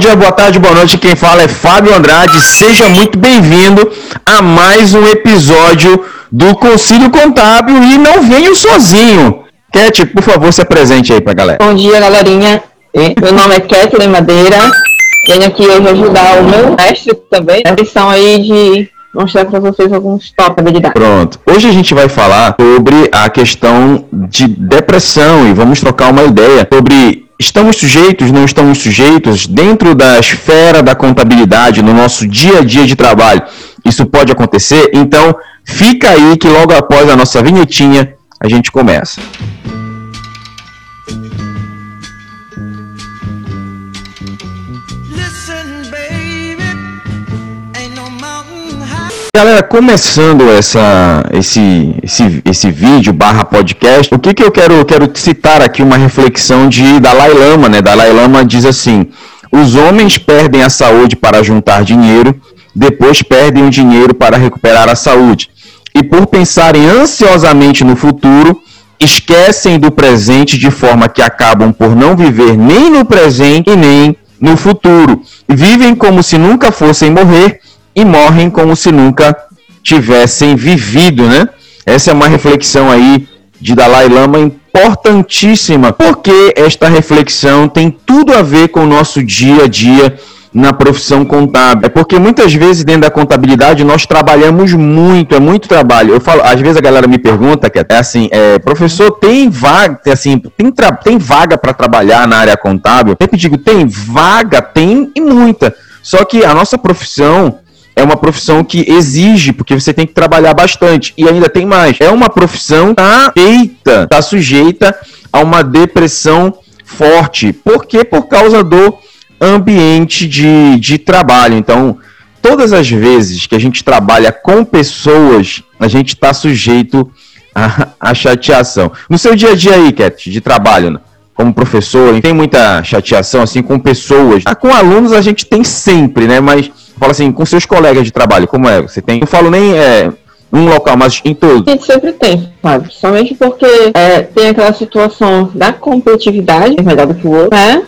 dia, boa tarde, boa noite. Quem fala é Fábio Andrade. Seja muito bem-vindo a mais um episódio do Conselho Contábil e não venho sozinho. Cat, por favor, se apresente aí pra galera. Bom dia, galerinha. Meu nome é Kathleen Madeira. Venho aqui hoje ajudar o meu mestre também na missão aí de mostrar para vocês alguns top habilidades. Pronto. Hoje a gente vai falar sobre a questão de depressão e vamos trocar uma ideia sobre Estamos sujeitos, não estamos sujeitos dentro da esfera da contabilidade, no nosso dia a dia de trabalho. Isso pode acontecer? Então, fica aí que logo após a nossa vinhetinha a gente começa. Galera, começando essa, esse, esse, esse vídeo barra podcast, o que, que eu quero, quero citar aqui uma reflexão de Dalai Lama, né? Dalai Lama diz assim, os homens perdem a saúde para juntar dinheiro, depois perdem o dinheiro para recuperar a saúde. E por pensarem ansiosamente no futuro, esquecem do presente de forma que acabam por não viver nem no presente e nem no futuro. Vivem como se nunca fossem morrer e morrem como se nunca tivessem vivido, né? Essa é uma reflexão aí de Dalai Lama importantíssima, porque esta reflexão tem tudo a ver com o nosso dia a dia na profissão contábil. É porque muitas vezes dentro da contabilidade nós trabalhamos muito, é muito trabalho. Eu falo, às vezes a galera me pergunta que é assim, é, professor, tem vaga, assim, tem, tem vaga para trabalhar na área contábil? Eu digo, tem vaga, tem e muita. Só que a nossa profissão é uma profissão que exige, porque você tem que trabalhar bastante. E ainda tem mais. É uma profissão tá feita, tá sujeita a uma depressão forte. Por quê? Por causa do ambiente de, de trabalho. Então, todas as vezes que a gente trabalha com pessoas, a gente está sujeito a, a, chateação. No seu dia a dia aí, Cat, de trabalho, né? como professor, tem muita chateação assim com pessoas. Ah, com alunos a gente tem sempre, né? Mas fala assim, com seus colegas de trabalho, como é? Você tem, não falo nem é, um local, mas em todos. A gente sempre tem, sabe? Somente porque é, tem aquela situação da competitividade, é melhor do que o outro, né?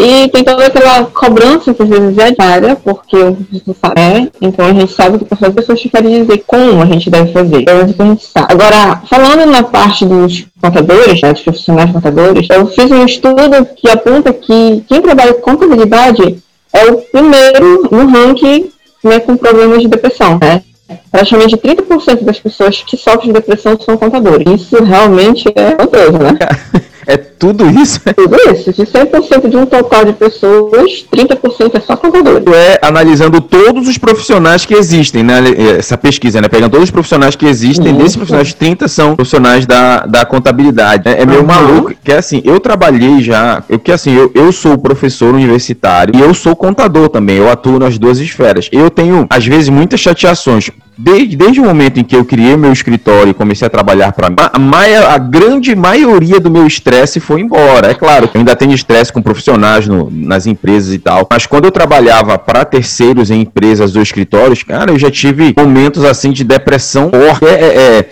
E tem toda aquela cobrança que às vezes é diária, porque o professor sabe, né? Então a gente sabe que as pessoas querem dizer como a gente deve fazer. Então, a gente sabe. Agora, falando na parte dos contadores, né, dos profissionais contadores, eu fiz um estudo que aponta que quem trabalha com contabilidade é o primeiro no ranking né, com problemas de depressão. Né? Praticamente 30% das pessoas que sofrem de depressão são contadores. Isso realmente é coisa, né? É tudo isso? Tudo isso. De 100% de um total de pessoas, 30% é só contadores. É analisando todos os profissionais que existem, né? Essa pesquisa, né? Pegando todos os profissionais que existem, isso. desses profissionais, 30 são profissionais da, da contabilidade. É, é meio uhum. maluco, que assim, eu trabalhei já, eu, que assim, eu, eu sou professor universitário e eu sou contador também, eu atuo nas duas esferas. Eu tenho, às vezes, muitas chateações Desde, desde o momento em que eu criei meu escritório e comecei a trabalhar para mim, a, a, grande maioria do meu estresse foi embora. É claro que ainda tenho estresse com profissionais no, nas empresas e tal, mas quando eu trabalhava para terceiros em empresas ou escritórios, cara, eu já tive momentos assim de depressão. É, é, é,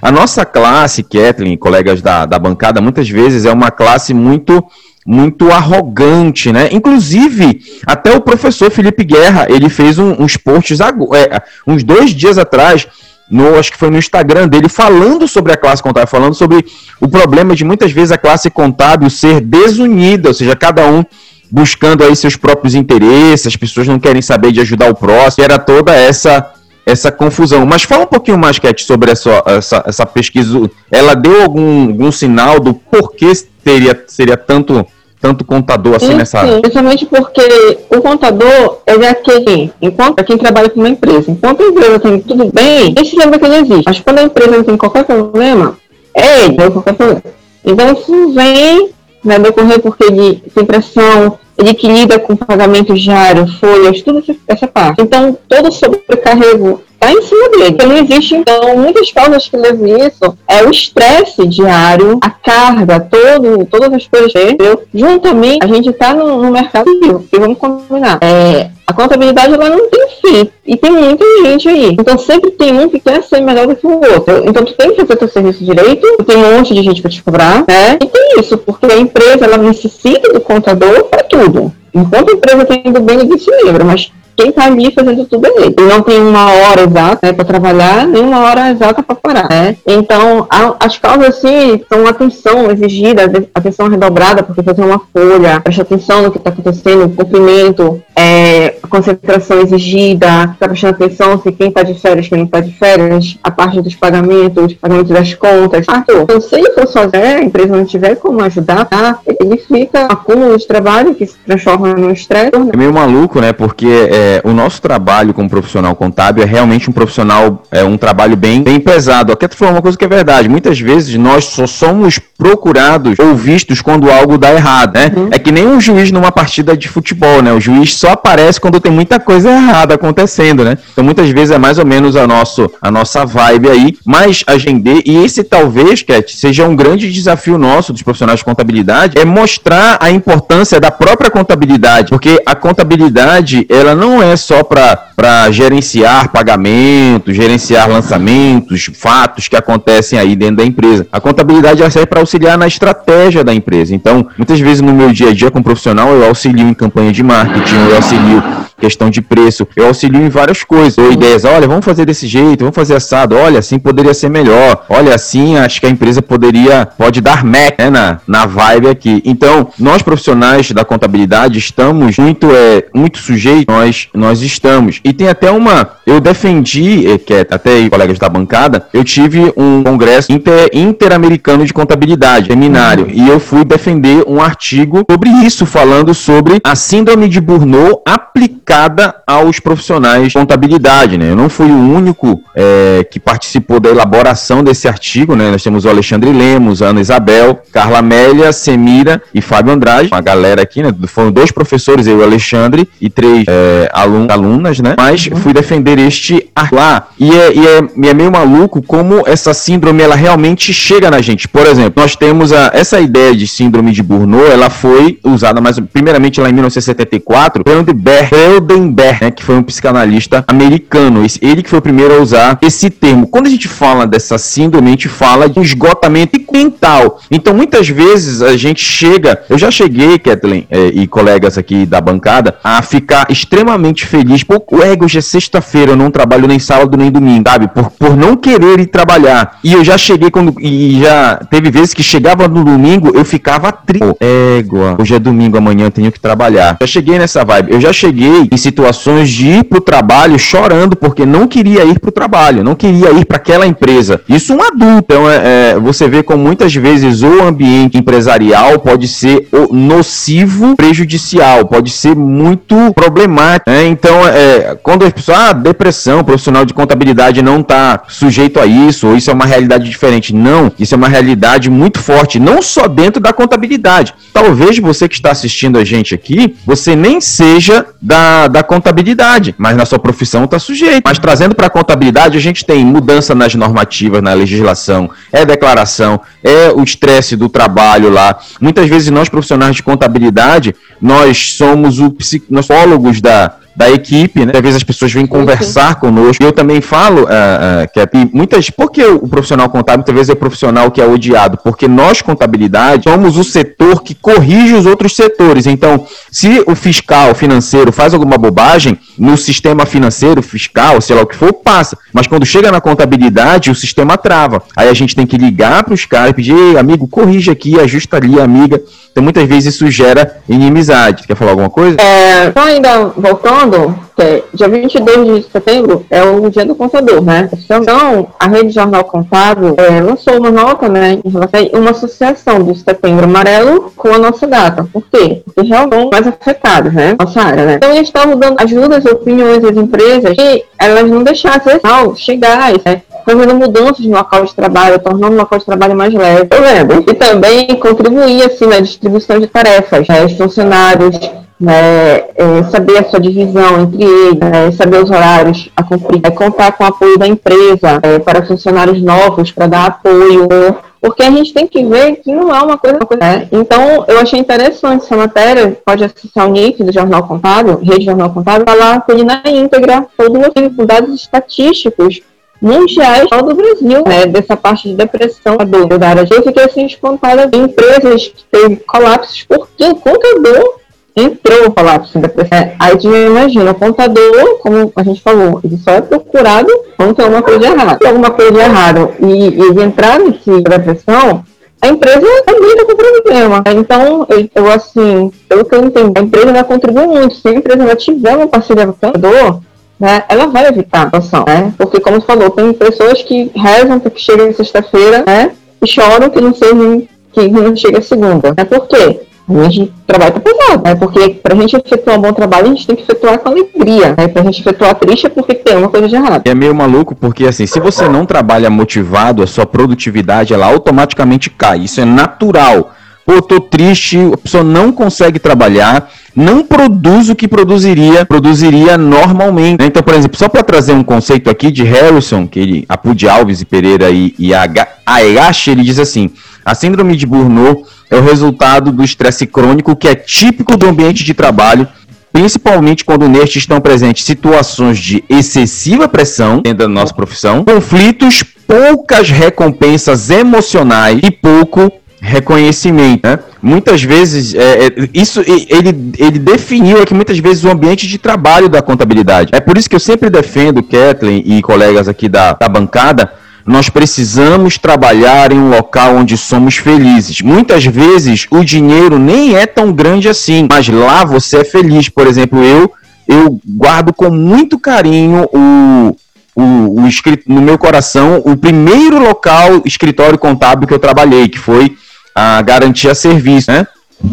a nossa classe, Kathleen, colegas da, da bancada, muitas vezes é uma classe muito muito arrogante, né? Inclusive, até o professor Felipe Guerra, ele fez um, uns posts é, uns dois dias atrás, no, acho que foi no Instagram dele, falando sobre a classe contábil, falando sobre o problema de muitas vezes a classe contábil ser desunida, ou seja, cada um buscando aí seus próprios interesses, as pessoas não querem saber de ajudar o próximo, era toda essa essa confusão. Mas fala um pouquinho mais, Cat, sobre essa, essa, essa pesquisa. Ela deu algum, algum sinal do porquê teria, seria tanto tanto contador assim sim, nessa área? Principalmente porque o contador, ele é aquele, enquanto é quem trabalha com uma empresa. Enquanto a empresa tem tudo bem, ele se lembra que ele existe. Mas quando a empresa não tem qualquer problema, é ele, tem qualquer problema. Então isso vem né, decorrer porque ele tem pressão, ele que lida com pagamento diário, folhas, tudo essa parte. Então, todo sobrecarrego está em cima dele. Não existe, então, muitas causas que levam isso é o estresse diário, a carga, todo, todas as coisas, entendeu? Juntamente, a gente está no, no mercado e vamos combinar. É, a contabilidade ela não tem fim. E tem muita gente aí. Então sempre tem um que quer ser melhor do que o outro. Então tu tem que fazer teu serviço direito, tem um monte de gente para te cobrar, né? E tem isso, porque a empresa ela necessita do contador para tudo. enquanto a empresa tem indo bem, ninguém se lembra, mas quem está ali fazendo tudo é ele. Não tem uma hora exata né, para trabalhar, nem uma hora exata para parar. Né? Então, a, as causas, assim, são atenção exigida, atenção redobrada, porque fazer uma folha, preste atenção no que está acontecendo, cumprimento, é, concentração exigida, está prestando atenção se quem está de férias, quem não está de férias, a parte dos pagamentos, pagamento das contas. Arthur, então, se ele for sozinho, a empresa não tiver como ajudar, tá? ele fica acúmulo de trabalho que se transforma num estresse. É meio maluco, né? Porque é, o nosso trabalho como profissional contábil é realmente um profissional, é um trabalho bem, bem pesado. Aqui tu falou uma coisa que é verdade. Muitas vezes nós só somos procurados ou vistos quando algo dá errado, né? Uhum. É que nem um juiz numa partida de futebol, né? O juiz só aparece quando tem muita coisa errada acontecendo, né? Então muitas vezes é mais ou menos a, nosso, a nossa vibe aí, mas agendei, e esse talvez, Cat, seja um grande desafio nosso dos profissionais de contabilidade, é mostrar a importância da própria contabilidade, porque a contabilidade, ela não é só para gerenciar pagamentos, gerenciar lançamentos, fatos que acontecem aí dentro da empresa. A contabilidade serve para auxiliar na estratégia da empresa. Então, muitas vezes no meu dia a dia como profissional, eu auxilio em campanha de marketing, eu auxilio questão de preço, eu auxilio em várias coisas. Ou ideias, olha, vamos fazer desse jeito, vamos fazer assado, olha, assim poderia ser melhor. Olha, assim acho que a empresa poderia, pode dar match né, na, na vibe aqui. Então, nós profissionais da contabilidade estamos muito, é, muito sujeitos, nós, nós estamos. E tem até uma, eu defendi, é, que é, até colegas da bancada, eu tive um congresso inter, interamericano de contabilidade, seminário, uhum. e eu fui defender um artigo sobre isso, falando sobre a síndrome de Burnout aplicada aplicada aos profissionais de contabilidade. Né? Eu não fui o único é, que participou da elaboração desse artigo. Né? Nós temos o Alexandre Lemos, a Ana Isabel, Carla Amélia, Semira e Fábio Andrade. Uma galera aqui, né? foram dois professores, eu e o Alexandre, e três é, alun alunas, né? Mas uhum. fui defender este lá. E é, e, é, e é meio maluco como essa síndrome ela realmente chega na gente. Por exemplo, nós temos a, essa ideia de síndrome de Burnout, ela foi usada mais primeiramente lá em 1974 pelo de Berger Goldenberg, né, que foi um psicanalista americano. Ele que foi o primeiro a usar esse termo. Quando a gente fala dessa síndrome, a gente fala de esgotamento mental. Então, muitas vezes a gente chega, eu já cheguei, Kathleen é, e colegas aqui da bancada, a ficar extremamente feliz. Pô, ego, hoje é sexta-feira, eu não trabalho nem sábado nem domingo, sabe? Por, por não querer ir trabalhar. E eu já cheguei quando. E já teve vezes que chegava no domingo, eu ficava triste. Égua, hoje é domingo, amanhã eu tenho que trabalhar. Já cheguei nessa vibe. Eu já cheguei em situações de ir pro trabalho chorando porque não queria ir pro trabalho, não queria ir para aquela empresa. Isso um adulto. Então, é, é, você vê como muitas vezes o ambiente empresarial pode ser nocivo, prejudicial, pode ser muito problemático. Né? Então, é, quando as pessoas, ah, depressão, profissional de contabilidade não está sujeito a isso, ou isso é uma realidade diferente. Não, isso é uma realidade muito forte, não só dentro da contabilidade. Talvez você que está assistindo a gente aqui, você nem seja da da, contabilidade, mas na sua profissão está sujeito. Mas trazendo para a contabilidade, a gente tem mudança nas normativas, na legislação, é declaração, é o estresse do trabalho lá. Muitas vezes nós profissionais de contabilidade, nós somos o psicólogos da, da equipe, né? Às vezes as pessoas vêm conversar sim. conosco. Eu também falo uh, uh, que muitas. Por que o profissional contábil vezes é o profissional que é odiado? Porque nós, contabilidade, somos o setor que corrige os outros setores. Então, se o fiscal financeiro faz alguma bobagem, no sistema financeiro, fiscal, sei lá o que for, passa. Mas quando chega na contabilidade, o sistema trava. Aí a gente tem que ligar para os caras e pedir, amigo, corrige aqui, ajusta ali, amiga. Então muitas vezes isso gera inimizade. Quer falar alguma coisa? É, só ainda voltando, é, dia 22 de setembro é o dia do contador, né? Então, a Rede Jornal Contábil é, lançou uma nota, né, uma associação do Setembro Amarelo com a nossa data. Por quê? Porque realmente mais afetados, né? Nossa área, né? Então, eles estavam dando ajudas opiniões às empresas que elas não deixassem chegar, né? fazendo mudanças no local de trabalho, tornando o local de trabalho mais leve. Eu lembro. E também contribuir assim, na distribuição de tarefas. Né? Os funcionários né, é, saber a sua divisão entre eles, né, saber os horários a cumprir, é, contar com o apoio da empresa é, para funcionários novos, para dar apoio, porque a gente tem que ver que não é uma coisa. Né? Então, eu achei interessante essa matéria, pode acessar o NIF do Jornal Contábil, Rede Jornal Contábil, falar com ele na íntegra, todo o dados estatísticos mundiais do Brasil, né, dessa parte de depressão da área. Eu fiquei assim espantada em empresas que teve colapsos porque o contador entrou falar assim, é, aí tu imagina, o contador, como a gente falou, ele só é procurado quando tem alguma coisa errada. Se alguma coisa errada e, ele entrar nesse depressão, a empresa também está com problema. Então, eu, assim, pelo que eu entendo, a empresa vai contribuir muito. Se a empresa já tiver uma parceria com o contador, né, ela vai evitar a situação, né? Porque, como você falou, tem pessoas que rezam para que sexta-feira, né? E choram que não seja que não chega segunda. Né? Por quê? A gente trabalha tá pesado, né? Porque pra gente efetuar um bom trabalho, a gente tem que efetuar com alegria, né? Pra gente efetuar triste é porque tem uma coisa de errado. É meio maluco porque, assim, se você não trabalha motivado, a sua produtividade, ela automaticamente cai. Isso é natural. Pô, tô triste, a pessoa não consegue trabalhar, não produz o que produziria, produziria normalmente. Né? Então, por exemplo, só para trazer um conceito aqui de Harrison, que ele, Apud Alves e Pereira e, e a Ayashi, ele diz assim: a síndrome de Burnout é o resultado do estresse crônico que é típico do ambiente de trabalho, principalmente quando neste estão presentes situações de excessiva pressão dentro da nossa profissão, conflitos, poucas recompensas emocionais e pouco reconhecimento. Né? Muitas vezes, é, é, isso ele, ele definiu aqui muitas vezes o ambiente de trabalho da contabilidade. É por isso que eu sempre defendo, Kathleen e colegas aqui da, da bancada, nós precisamos trabalhar em um local onde somos felizes. Muitas vezes o dinheiro nem é tão grande assim, mas lá você é feliz. Por exemplo, eu eu guardo com muito carinho o, o, o no meu coração o primeiro local escritório contábil que eu trabalhei, que foi a Garantia Serviço, né?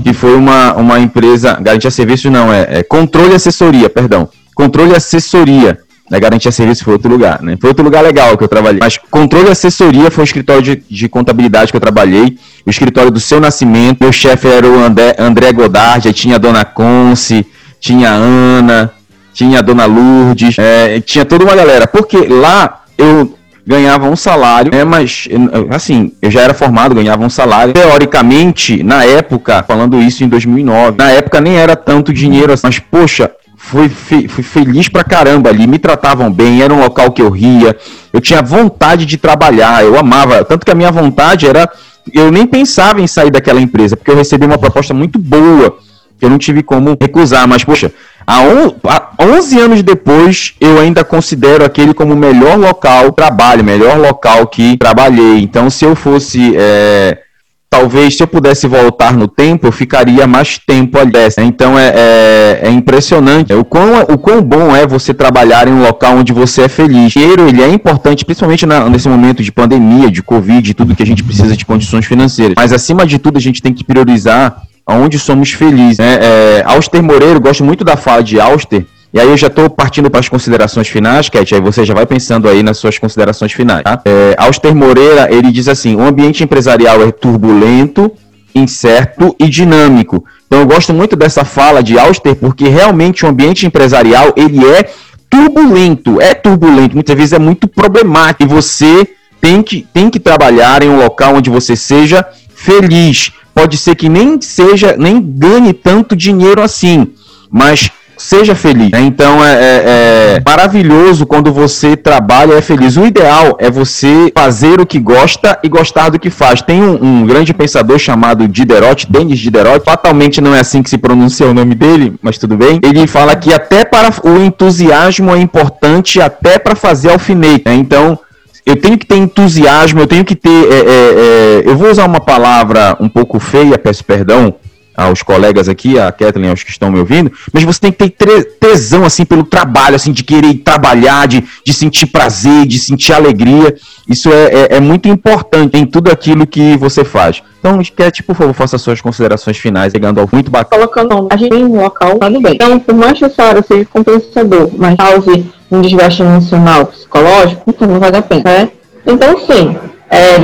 Que foi uma, uma empresa, Garantia Serviço não, é, é Controle Assessoria, perdão. Controle Assessoria né, garantia serviço foi outro lugar, né? Foi outro lugar legal que eu trabalhei. Mas controle e assessoria foi o escritório de, de contabilidade que eu trabalhei, o escritório do seu nascimento. Meu chefe era o André, André Godard, tinha a dona Conce, tinha a Ana, tinha a dona Lourdes, é, tinha toda uma galera. Porque lá eu ganhava um salário, né, mas assim, eu já era formado, ganhava um salário. Teoricamente, na época, falando isso em 2009, na época nem era tanto dinheiro, assim, mas poxa, fui, fui feliz pra caramba ali, me tratavam bem, era um local que eu ria, eu tinha vontade de trabalhar, eu amava, tanto que a minha vontade era, eu nem pensava em sair daquela empresa, porque eu recebi uma proposta muito boa, que eu não tive como recusar, mas poxa, há, on, há 11 anos depois, eu ainda considero aquele como o melhor local trabalho, melhor local que trabalhei, então se eu fosse... É, talvez se eu pudesse voltar no tempo, eu ficaria mais tempo ali. Né? Então é, é, é, impressionante o quão, o quão bom é você trabalhar em um local onde você é feliz. O dinheiro ele é importante, principalmente na, nesse momento de pandemia, de Covid, tudo que a gente precisa de condições financeiras. Mas acima de tudo, a gente tem que priorizar onde somos felizes. Né? É, Auster Moreiro, gosto muito da fala de Auster, e aí eu já estou partindo para as considerações finais, Cat, aí você já vai pensando aí nas suas considerações finais. Tá? É, Auster Moreira, ele diz assim, o ambiente empresarial é turbulento, incerto e dinâmico. Então eu gosto muito dessa fala de Auster, porque realmente o ambiente empresarial, ele é turbulento, é turbulento, muitas vezes é muito problemático, e você tem que, tem que trabalhar em um local onde você seja feliz. Pode ser que nem seja, nem ganhe tanto dinheiro assim, mas seja feliz. Né? Então é, é, é, maravilhoso quando você trabalha e é feliz. O ideal é você fazer o que gosta e gostar do que faz. Tem um, um grande pensador chamado Diderot, Denis Diderot, fatalmente não é assim que se pronuncia o nome dele, mas tudo bem. Ele fala que até para o entusiasmo é importante até para fazer alfinete. Né? Então eu tenho que ter entusiasmo, eu tenho que ter. É, é, é, eu vou usar uma palavra um pouco feia, peço perdão, aos colegas aqui, a Kathleen, aos que estão me ouvindo, mas você tem que ter tesão, assim, pelo trabalho, assim, de querer trabalhar, de, de sentir prazer, de sentir alegria. Isso é, é, é muito importante em tudo aquilo que você faz. Então, Cat, por favor, faça suas considerações finais, chegando ao muito bacana. Colocando a gente em um local, tá bem. Então, por mais que essa área seja compensador, mas cause um desgaste emocional, psicológico, então não vai dar pena, né? Então, sim, é,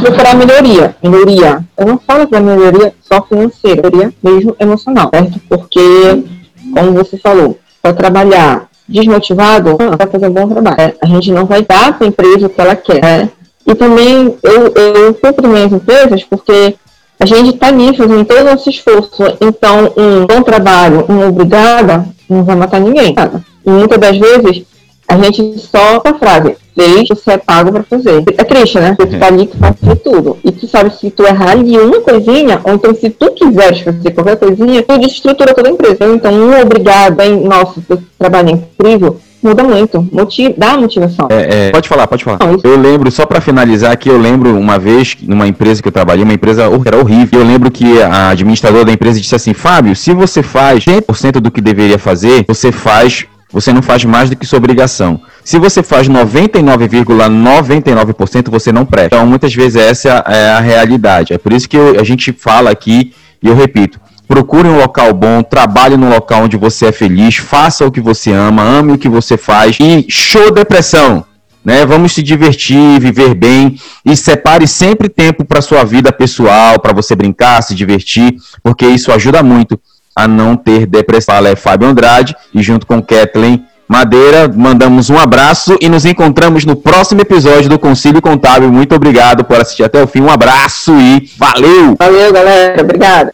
procurar melhoria. Melhoria. Eu não falo para melhoria só financeira, melhoria mesmo emocional, certo? Porque, como você falou, para trabalhar desmotivado, não vai fazer um bom trabalho. É, a gente não vai dar para a empresa o que ela quer. Né? E também eu, eu cumprimento as empresas porque a gente está nisso, fazendo todo o nosso esforço. Então, um bom trabalho, um obrigada, não vai matar ninguém. E muitas das vezes a gente só a frase, fez, você é pago pra fazer. É triste, né? Você tá ali que faz tudo. E tu sabe se tu errar ali uma coisinha, ou então se tu quiseres fazer qualquer coisinha, tu desestrutura toda a empresa. Então, um obrigado, bem, nossa, trabalho é incrível, muda muito, motiva, dá motivação. É, é, pode falar, pode falar. Não, eu lembro, só para finalizar aqui, eu lembro uma vez, numa empresa que eu trabalhei, uma empresa era horrível, eu lembro que a administradora da empresa disse assim, Fábio, se você faz 100% do que deveria fazer, você faz, você não faz mais do que sua obrigação. Se você faz 99,99%, ,99%, você não presta. Então, muitas vezes essa é a realidade. É por isso que eu, a gente fala aqui, e eu repito, procure um local bom, trabalhe num local onde você é feliz, faça o que você ama, ame o que você faz e show depressão. Né? Vamos se divertir, viver bem e separe sempre tempo para sua vida pessoal, para você brincar, se divertir, porque isso ajuda muito a não ter depressão. Fala é Fábio Andrade e junto com Kathleen Madeira, mandamos um abraço e nos encontramos no próximo episódio do Concílio Contábil. Muito obrigado por assistir até o fim. Um abraço e valeu! Valeu, galera. Obrigado.